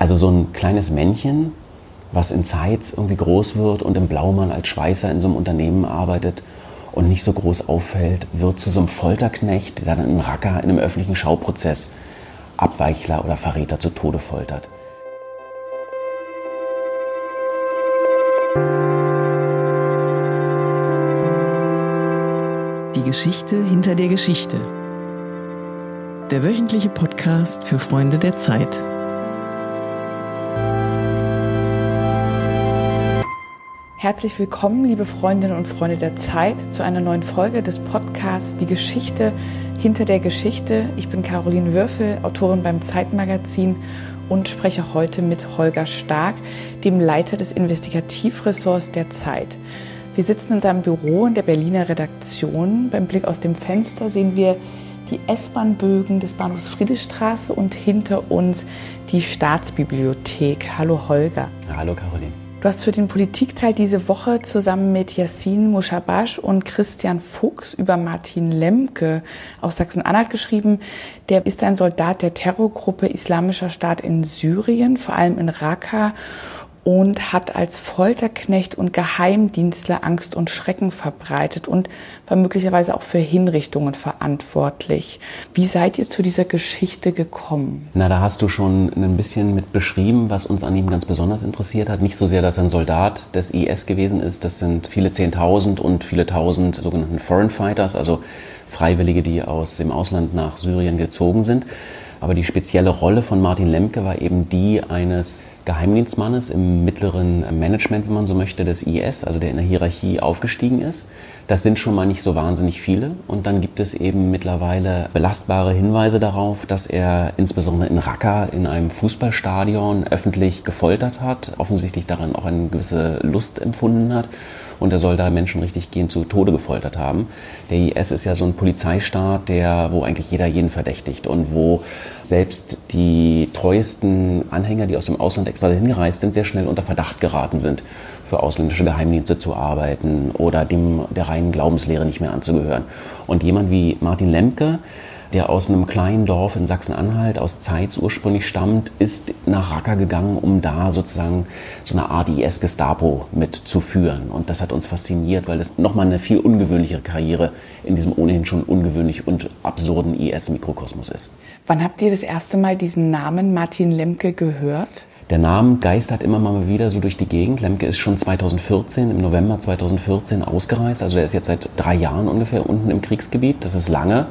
Also so ein kleines Männchen, was in Zeitz irgendwie groß wird und im Blaumann als Schweißer in so einem Unternehmen arbeitet und nicht so groß auffällt, wird zu so einem Folterknecht, der dann einen Racker in einem öffentlichen Schauprozess Abweichler oder Verräter zu Tode foltert. Die Geschichte hinter der Geschichte. Der wöchentliche Podcast für Freunde der Zeit. Herzlich willkommen, liebe Freundinnen und Freunde der Zeit, zu einer neuen Folge des Podcasts Die Geschichte hinter der Geschichte. Ich bin Caroline Würfel, Autorin beim Zeitmagazin und spreche heute mit Holger Stark, dem Leiter des Investigativressorts der Zeit. Wir sitzen in seinem Büro in der Berliner Redaktion. Beim Blick aus dem Fenster sehen wir die S-Bahn-Bögen des Bahnhofs Friedrichstraße und hinter uns die Staatsbibliothek. Hallo Holger. Hallo Caroline. Du hast für den Politikteil diese Woche zusammen mit Yassin Mushabash und Christian Fuchs über Martin Lemke aus Sachsen-Anhalt geschrieben. Der ist ein Soldat der Terrorgruppe Islamischer Staat in Syrien, vor allem in Raqqa und hat als Folterknecht und Geheimdienstler Angst und Schrecken verbreitet und war möglicherweise auch für Hinrichtungen verantwortlich. Wie seid ihr zu dieser Geschichte gekommen? Na, da hast du schon ein bisschen mit beschrieben, was uns an ihm ganz besonders interessiert hat. Nicht so sehr, dass er ein Soldat des IS gewesen ist, das sind viele Zehntausend und viele Tausend sogenannten Foreign Fighters, also Freiwillige, die aus dem Ausland nach Syrien gezogen sind. Aber die spezielle Rolle von Martin Lemke war eben die eines Geheimdienstmannes im mittleren Management, wenn man so möchte, des IS, also der in der Hierarchie aufgestiegen ist. Das sind schon mal nicht so wahnsinnig viele. Und dann gibt es eben mittlerweile belastbare Hinweise darauf, dass er insbesondere in Raqqa in einem Fußballstadion öffentlich gefoltert hat, offensichtlich daran auch eine gewisse Lust empfunden hat und er soll da Menschen richtig gehen zu Tode gefoltert haben. Der IS ist ja so ein Polizeistaat, der, wo eigentlich jeder jeden verdächtigt und wo selbst die treuesten Anhänger, die aus dem Ausland extra hingereist sind, sehr schnell unter Verdacht geraten sind, für ausländische Geheimdienste zu arbeiten oder dem der reinen Glaubenslehre nicht mehr anzugehören. Und jemand wie Martin Lemke, der aus einem kleinen Dorf in Sachsen-Anhalt, aus Zeitz ursprünglich stammt, ist nach Raqqa gegangen, um da sozusagen so eine Art IS-Gestapo mitzuführen. Und das hat uns fasziniert, weil das nochmal eine viel ungewöhnlichere Karriere in diesem ohnehin schon ungewöhnlich und absurden IS-Mikrokosmos ist. Wann habt ihr das erste Mal diesen Namen Martin Lemke gehört? Der Name geistert immer mal wieder so durch die Gegend. Lemke ist schon 2014, im November 2014 ausgereist. Also er ist jetzt seit drei Jahren ungefähr unten im Kriegsgebiet. Das ist lange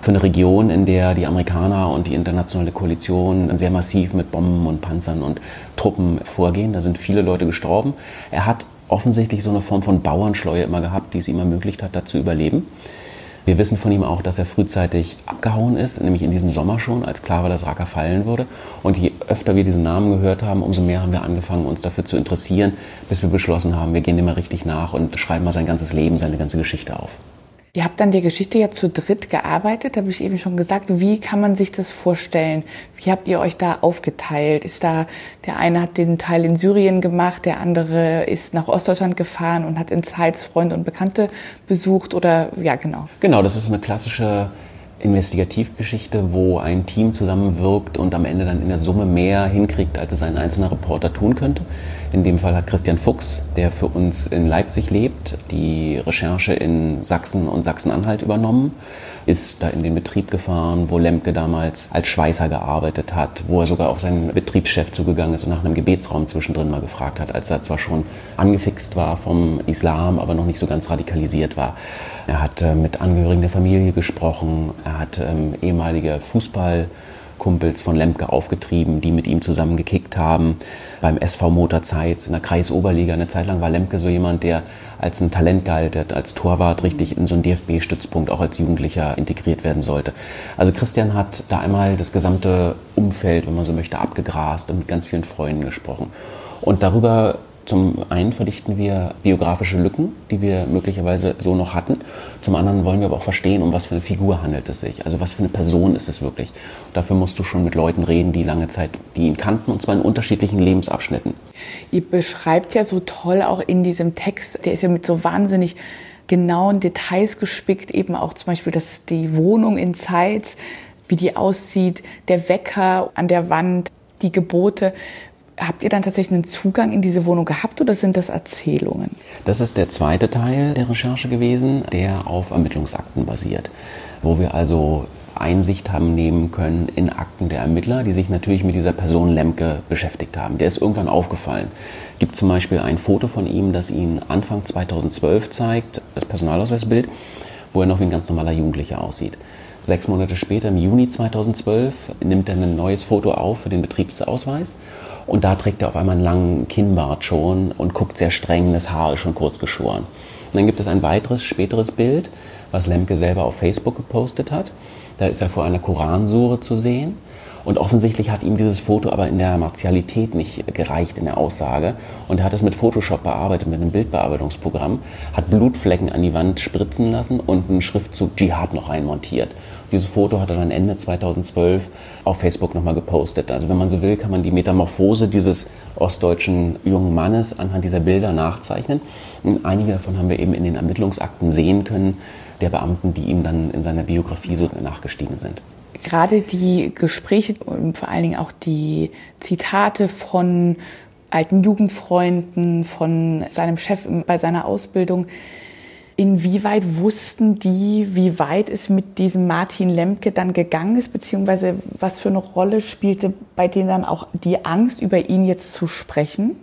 für eine Region, in der die Amerikaner und die internationale Koalition sehr massiv mit Bomben und Panzern und Truppen vorgehen. Da sind viele Leute gestorben. Er hat offensichtlich so eine Form von Bauernschleue immer gehabt, die es ihm ermöglicht hat, da zu überleben. Wir wissen von ihm auch, dass er frühzeitig abgehauen ist, nämlich in diesem Sommer schon, als klar war, dass Raqqa fallen würde. Und je öfter wir diesen Namen gehört haben, umso mehr haben wir angefangen, uns dafür zu interessieren, bis wir beschlossen haben, wir gehen dem mal richtig nach und schreiben mal sein ganzes Leben, seine ganze Geschichte auf. Ihr habt dann der Geschichte ja zu dritt gearbeitet, habe ich eben schon gesagt. Wie kann man sich das vorstellen? Wie habt ihr euch da aufgeteilt? Ist da, der eine hat den Teil in Syrien gemacht, der andere ist nach Ostdeutschland gefahren und hat in Zeitz Freunde und Bekannte besucht oder, ja, genau. Genau, das ist eine klassische Investigativgeschichte, wo ein Team zusammenwirkt und am Ende dann in der Summe mehr hinkriegt, als es ein einzelner Reporter tun könnte. In dem Fall hat Christian Fuchs, der für uns in Leipzig lebt, die Recherche in Sachsen und Sachsen-Anhalt übernommen, ist da in den Betrieb gefahren, wo Lemke damals als Schweißer gearbeitet hat, wo er sogar auf seinen Betriebschef zugegangen ist und nach einem Gebetsraum zwischendrin mal gefragt hat, als er zwar schon angefixt war vom Islam, aber noch nicht so ganz radikalisiert war. Er hat äh, mit Angehörigen der Familie gesprochen, er hat ähm, ehemalige Fußballkumpels von Lemke aufgetrieben, die mit ihm zusammen gekickt haben. Beim SV Motorzeit in der Kreisoberliga eine Zeit lang war Lemke so jemand, der als ein Talent galt, der als Torwart richtig in so einen DFB-Stützpunkt auch als Jugendlicher integriert werden sollte. Also Christian hat da einmal das gesamte Umfeld, wenn man so möchte, abgegrast und mit ganz vielen Freunden gesprochen. Und darüber zum einen verdichten wir biografische Lücken, die wir möglicherweise so noch hatten. Zum anderen wollen wir aber auch verstehen, um was für eine Figur handelt es sich. Also was für eine Person ist es wirklich. Dafür musst du schon mit Leuten reden, die lange Zeit, die ihn kannten, und zwar in unterschiedlichen Lebensabschnitten. Ihr beschreibt ja so toll auch in diesem Text, der ist ja mit so wahnsinnig genauen Details gespickt, eben auch zum Beispiel, dass die Wohnung in Zeit, wie die aussieht, der Wecker an der Wand, die Gebote. Habt ihr dann tatsächlich einen Zugang in diese Wohnung gehabt oder sind das Erzählungen? Das ist der zweite Teil der Recherche gewesen, der auf Ermittlungsakten basiert, wo wir also Einsicht haben nehmen können in Akten der Ermittler, die sich natürlich mit dieser Person Lemke beschäftigt haben. Der ist irgendwann aufgefallen. Gibt zum Beispiel ein Foto von ihm, das ihn Anfang 2012 zeigt, das Personalausweisbild, wo er noch wie ein ganz normaler Jugendlicher aussieht. Sechs Monate später, im Juni 2012, nimmt er ein neues Foto auf für den Betriebsausweis. Und da trägt er auf einmal einen langen Kinnbart schon und guckt sehr streng, das Haar ist schon kurz geschoren. Und dann gibt es ein weiteres, späteres Bild, was Lemke selber auf Facebook gepostet hat. Da ist er vor einer Koransure zu sehen. Und offensichtlich hat ihm dieses Foto aber in der Martialität nicht gereicht in der Aussage. Und er hat es mit Photoshop bearbeitet, mit einem Bildbearbeitungsprogramm, hat Blutflecken an die Wand spritzen lassen und einen Schriftzug Dschihad noch reinmontiert. Dieses Foto hat er dann Ende 2012 auf Facebook nochmal gepostet. Also wenn man so will, kann man die Metamorphose dieses ostdeutschen jungen Mannes anhand dieser Bilder nachzeichnen. Und einige davon haben wir eben in den Ermittlungsakten sehen können, der Beamten, die ihm dann in seiner Biografie so nachgestiegen sind. Gerade die Gespräche und vor allen Dingen auch die Zitate von alten Jugendfreunden, von seinem Chef bei seiner Ausbildung, Inwieweit wussten die, wie weit es mit diesem Martin Lemke dann gegangen ist, beziehungsweise was für eine Rolle spielte bei denen dann auch die Angst, über ihn jetzt zu sprechen?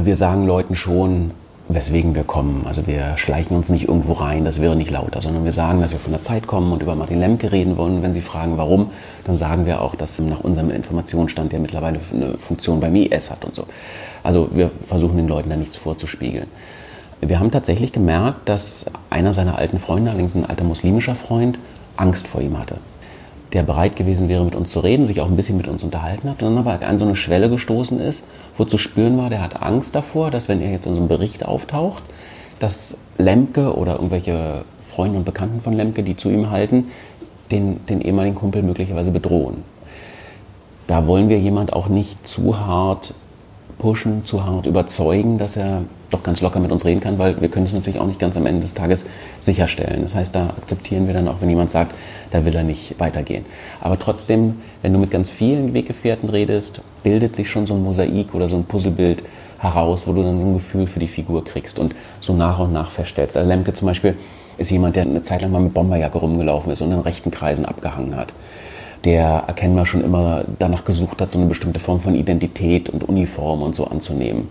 Wir sagen Leuten schon, weswegen wir kommen. Also wir schleichen uns nicht irgendwo rein, das wäre nicht lauter, sondern wir sagen, dass wir von der Zeit kommen und über Martin Lemke reden wollen. wenn Sie fragen, warum, dann sagen wir auch, dass nach unserem Informationsstand der mittlerweile eine Funktion beim IS hat und so. Also wir versuchen den Leuten da nichts vorzuspiegeln. Wir haben tatsächlich gemerkt, dass einer seiner alten Freunde, allerdings ein alter muslimischer Freund, Angst vor ihm hatte der bereit gewesen wäre, mit uns zu reden, sich auch ein bisschen mit uns unterhalten hat, und dann aber an so eine Schwelle gestoßen ist, wo zu spüren war, der hat Angst davor, dass wenn er jetzt in so einem Bericht auftaucht, dass Lemke oder irgendwelche Freunde und Bekannten von Lemke, die zu ihm halten, den, den ehemaligen Kumpel möglicherweise bedrohen. Da wollen wir jemand auch nicht zu hart pushen, zu hart überzeugen, dass er doch ganz locker mit uns reden kann, weil wir können es natürlich auch nicht ganz am Ende des Tages sicherstellen. Das heißt, da akzeptieren wir dann auch, wenn jemand sagt, da will er nicht weitergehen. Aber trotzdem, wenn du mit ganz vielen Weggefährten redest, bildet sich schon so ein Mosaik oder so ein Puzzlebild heraus, wo du dann ein Gefühl für die Figur kriegst und so nach und nach feststellst. Also Lemke zum Beispiel ist jemand, der eine Zeit lang mal mit Bomberjacke rumgelaufen ist und in rechten Kreisen abgehangen hat der erkennbar schon immer danach gesucht hat, so eine bestimmte Form von Identität und Uniform und so anzunehmen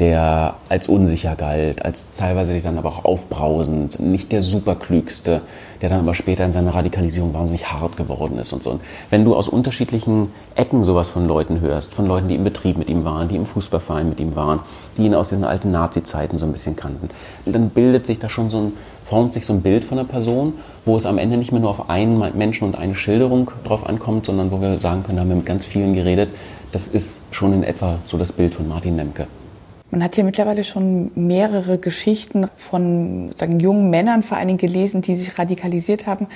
der als unsicher galt, als teilweise dann aber auch aufbrausend, nicht der superklügste, der dann aber später in seiner Radikalisierung wahnsinnig hart geworden ist und so. Und wenn du aus unterschiedlichen Ecken sowas von Leuten hörst, von Leuten, die im Betrieb mit ihm waren, die im Fußballverein mit ihm waren, die ihn aus diesen alten Nazi-Zeiten so ein bisschen kannten, dann bildet sich da schon so ein, formt sich so ein Bild von einer Person, wo es am Ende nicht mehr nur auf einen Menschen und eine Schilderung drauf ankommt, sondern wo wir sagen können, da haben wir mit ganz vielen geredet, das ist schon in etwa so das Bild von Martin Nemke. Man hat hier mittlerweile schon mehrere Geschichten von sagen, jungen Männern vor allen Dingen gelesen, die sich radikalisiert haben.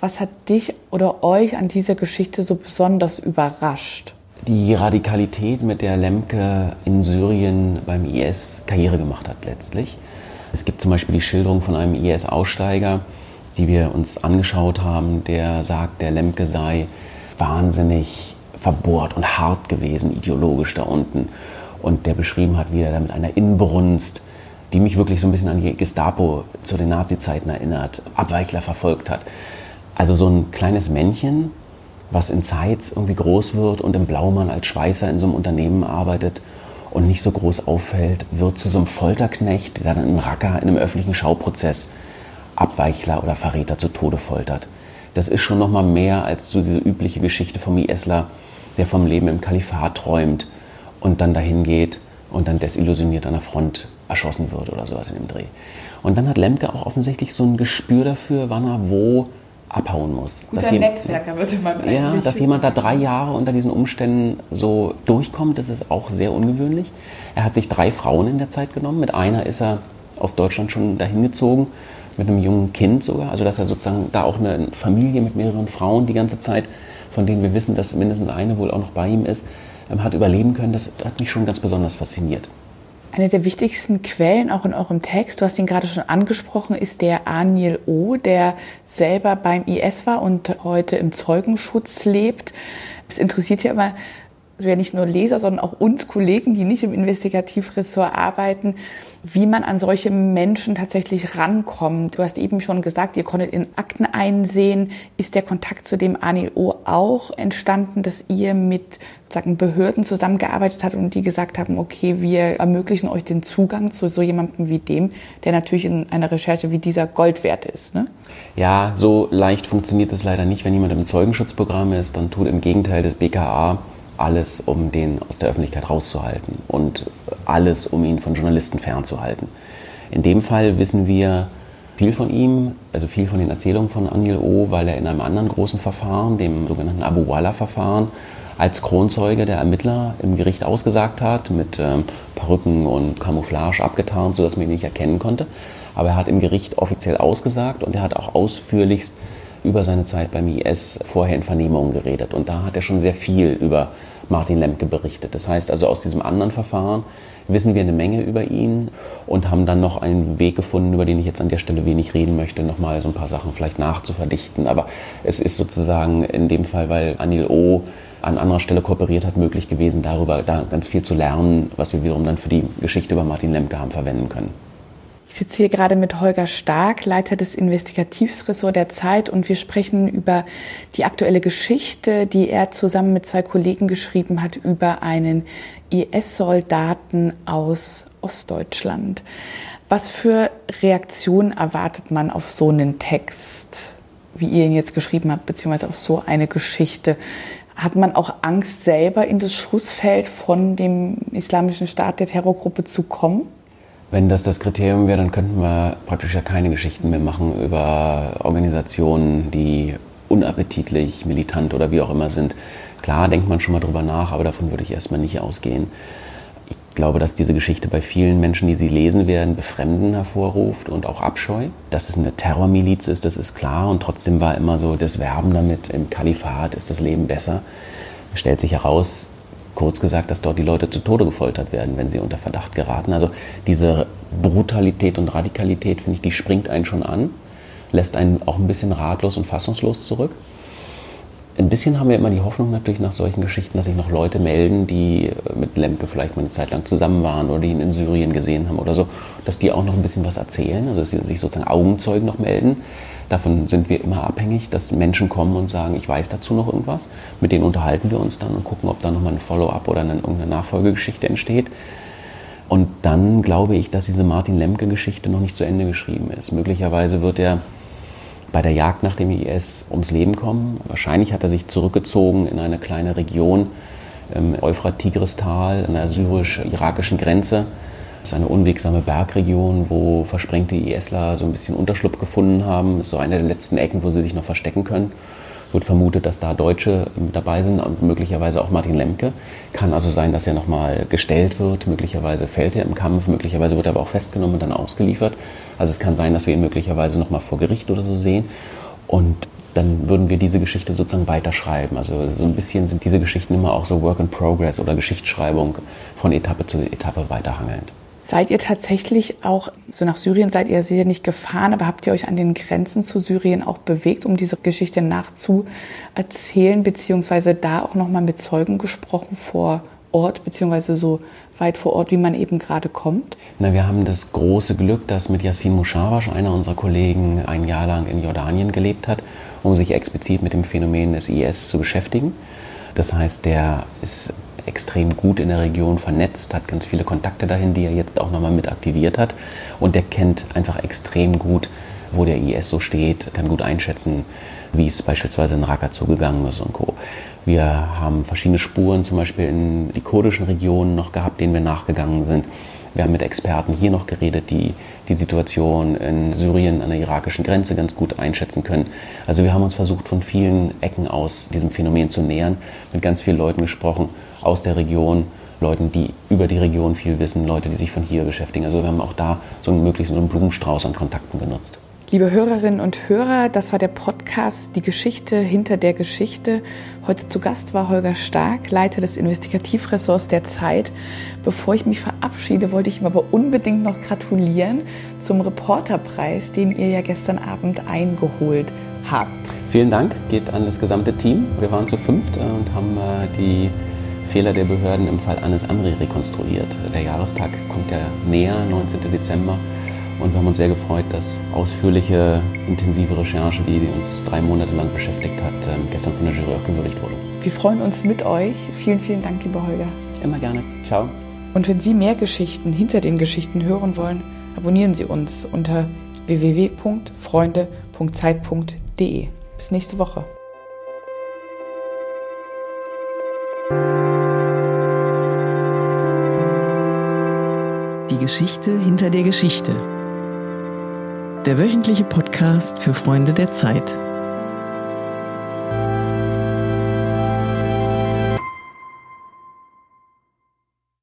Was hat dich oder euch an dieser Geschichte so besonders überrascht? Die Radikalität, mit der Lemke in Syrien beim IS Karriere gemacht hat letztlich. Es gibt zum Beispiel die Schilderung von einem IS-Aussteiger, die wir uns angeschaut haben, der sagt, der Lemke sei wahnsinnig verbohrt und hart gewesen, ideologisch da unten und der beschrieben hat, wie er da mit einer Inbrunst, die mich wirklich so ein bisschen an die Gestapo zu den Nazi-Zeiten erinnert, Abweichler verfolgt hat. Also so ein kleines Männchen, was in Zeitz irgendwie groß wird und im Blaumann als Schweißer in so einem Unternehmen arbeitet und nicht so groß auffällt, wird zu so einem Folterknecht, der dann im Racker in einem öffentlichen Schauprozess Abweichler oder Verräter zu Tode foltert. Das ist schon noch mal mehr als so diese übliche Geschichte vom ISler, der vom Leben im Kalifat träumt und dann dahin geht und dann desillusioniert an der Front erschossen wird oder sowas in dem Dreh. Und dann hat Lemke auch offensichtlich so ein Gespür dafür, wann er wo abhauen muss. Guter dass Netzwerker würde man eigentlich Ja, dass jemand da drei Jahre unter diesen Umständen so durchkommt, das ist auch sehr ungewöhnlich. Er hat sich drei Frauen in der Zeit genommen. Mit einer ist er aus Deutschland schon dahin gezogen, mit einem jungen Kind sogar. Also dass er sozusagen da auch eine Familie mit mehreren Frauen die ganze Zeit, von denen wir wissen, dass mindestens eine wohl auch noch bei ihm ist, hat überleben können, das hat mich schon ganz besonders fasziniert. Eine der wichtigsten Quellen auch in eurem Text, du hast ihn gerade schon angesprochen, ist der Aniel O., der selber beim IS war und heute im Zeugenschutz lebt. Es interessiert ja immer, also ja nicht nur Leser, sondern auch uns Kollegen, die nicht im Investigativressort arbeiten, wie man an solche Menschen tatsächlich rankommt. Du hast eben schon gesagt, ihr konntet in Akten einsehen. Ist der Kontakt zu dem ANIO auch entstanden, dass ihr mit sagen, Behörden zusammengearbeitet habt und die gesagt haben, okay, wir ermöglichen euch den Zugang zu so jemandem wie dem, der natürlich in einer Recherche wie dieser Gold wert ist? Ne? Ja, so leicht funktioniert es leider nicht. Wenn jemand im Zeugenschutzprogramm ist, dann tut im Gegenteil das BKA alles, um den aus der Öffentlichkeit rauszuhalten und alles, um ihn von Journalisten fernzuhalten. In dem Fall wissen wir viel von ihm, also viel von den Erzählungen von Anil O., weil er in einem anderen großen Verfahren, dem sogenannten Abu Wala-Verfahren, als Kronzeuge der Ermittler im Gericht ausgesagt hat, mit ähm, Perücken und Camouflage abgetarnt, sodass man ihn nicht erkennen konnte. Aber er hat im Gericht offiziell ausgesagt und er hat auch ausführlichst über seine Zeit beim IS vorher in Vernehmungen geredet. Und da hat er schon sehr viel über Martin Lemke berichtet. Das heißt also, aus diesem anderen Verfahren wissen wir eine Menge über ihn und haben dann noch einen Weg gefunden, über den ich jetzt an der Stelle wenig reden möchte, nochmal so ein paar Sachen vielleicht nachzuverdichten. Aber es ist sozusagen in dem Fall, weil Anil O. an anderer Stelle kooperiert hat, möglich gewesen, darüber da ganz viel zu lernen, was wir wiederum dann für die Geschichte über Martin Lemke haben verwenden können. Ich sitze hier gerade mit Holger Stark, Leiter des Investigativressorts der Zeit, und wir sprechen über die aktuelle Geschichte, die er zusammen mit zwei Kollegen geschrieben hat über einen IS-Soldaten aus Ostdeutschland. Was für Reaktionen erwartet man auf so einen Text, wie ihr ihn jetzt geschrieben habt, beziehungsweise auf so eine Geschichte? Hat man auch Angst, selber in das Schussfeld von dem Islamischen Staat der Terrorgruppe zu kommen? Wenn das das Kriterium wäre, dann könnten wir praktisch ja keine Geschichten mehr machen über Organisationen, die unappetitlich, militant oder wie auch immer sind. Klar denkt man schon mal drüber nach, aber davon würde ich erstmal nicht ausgehen. Ich glaube, dass diese Geschichte bei vielen Menschen, die sie lesen werden, Befremden hervorruft und auch Abscheu. Dass es eine Terrormiliz ist, das ist klar. Und trotzdem war immer so das Werben damit, im Kalifat ist das Leben besser. Es stellt sich heraus, kurz gesagt, dass dort die Leute zu Tode gefoltert werden, wenn sie unter Verdacht geraten. Also diese Brutalität und Radikalität, finde ich, die springt einen schon an, lässt einen auch ein bisschen ratlos und fassungslos zurück. Ein bisschen haben wir immer die Hoffnung natürlich nach solchen Geschichten, dass sich noch Leute melden, die mit Lemke vielleicht mal eine Zeit lang zusammen waren oder die ihn in Syrien gesehen haben oder so, dass die auch noch ein bisschen was erzählen, also dass sie sich sozusagen Augenzeugen noch melden. Davon sind wir immer abhängig, dass Menschen kommen und sagen, ich weiß dazu noch irgendwas. Mit denen unterhalten wir uns dann und gucken, ob da nochmal ein Follow-up oder eine, irgendeine Nachfolgegeschichte entsteht. Und dann glaube ich, dass diese Martin Lemke-Geschichte noch nicht zu Ende geschrieben ist. Möglicherweise wird er bei der Jagd nach dem IS ums Leben kommen. Wahrscheinlich hat er sich zurückgezogen in eine kleine Region im Euphrat-Tigris-Tal an der syrisch-irakischen Grenze ist eine unwegsame Bergregion, wo versprengte ISler so ein bisschen Unterschlupf gefunden haben. Ist so eine der letzten Ecken, wo sie sich noch verstecken können. Wird vermutet, dass da Deutsche dabei sind und möglicherweise auch Martin Lemke. Kann also sein, dass er nochmal gestellt wird. Möglicherweise fällt er im Kampf. Möglicherweise wird er aber auch festgenommen und dann ausgeliefert. Also es kann sein, dass wir ihn möglicherweise nochmal vor Gericht oder so sehen. Und dann würden wir diese Geschichte sozusagen weiterschreiben. Also so ein bisschen sind diese Geschichten immer auch so Work in Progress oder Geschichtsschreibung von Etappe zu Etappe weiterhangelnd. Seid ihr tatsächlich auch, so nach Syrien seid ihr sicher nicht gefahren, aber habt ihr euch an den Grenzen zu Syrien auch bewegt, um diese Geschichte nachzuerzählen, beziehungsweise da auch nochmal mit Zeugen gesprochen vor Ort, beziehungsweise so weit vor Ort, wie man eben gerade kommt? Na, wir haben das große Glück, dass mit Yassin Mushawash, einer unserer Kollegen, ein Jahr lang in Jordanien gelebt hat, um sich explizit mit dem Phänomen des IS zu beschäftigen. Das heißt, der ist extrem gut in der Region vernetzt, hat ganz viele Kontakte dahin, die er jetzt auch nochmal mit aktiviert hat. Und der kennt einfach extrem gut, wo der IS so steht, kann gut einschätzen, wie es beispielsweise in Raqqa zugegangen ist und Co. Wir haben verschiedene Spuren, zum Beispiel in die kurdischen Regionen noch gehabt, denen wir nachgegangen sind. Wir haben mit Experten hier noch geredet, die die Situation in Syrien an der irakischen Grenze ganz gut einschätzen können. Also wir haben uns versucht, von vielen Ecken aus diesem Phänomen zu nähern, mit ganz vielen Leuten gesprochen aus der Region, Leuten, die über die Region viel wissen, Leute, die sich von hier beschäftigen. Also wir haben auch da so einen möglichst so einen Blumenstrauß an Kontakten genutzt. Liebe Hörerinnen und Hörer, das war der Podcast Die Geschichte hinter der Geschichte. Heute zu Gast war Holger Stark, Leiter des Investigativressorts der Zeit. Bevor ich mich verabschiede, wollte ich ihm aber unbedingt noch gratulieren zum Reporterpreis, den ihr ja gestern Abend eingeholt habt. Vielen Dank, geht an das gesamte Team. Wir waren zu fünft und haben äh, die Fehler der Behörden im Fall Annes André rekonstruiert. Der Jahrestag kommt ja näher, 19. Dezember. Und wir haben uns sehr gefreut, dass ausführliche, intensive Recherche, die uns drei Monate lang beschäftigt hat, ähm, gestern von der Jury auch gewürdigt wurde. Wir freuen uns mit euch. Vielen, vielen Dank, lieber Holger. Immer gerne. Ciao. Und wenn Sie mehr Geschichten hinter den Geschichten hören wollen, abonnieren Sie uns unter www.freunde.zeit.de. Bis nächste Woche. Die Geschichte hinter der Geschichte. Der wöchentliche Podcast für Freunde der Zeit.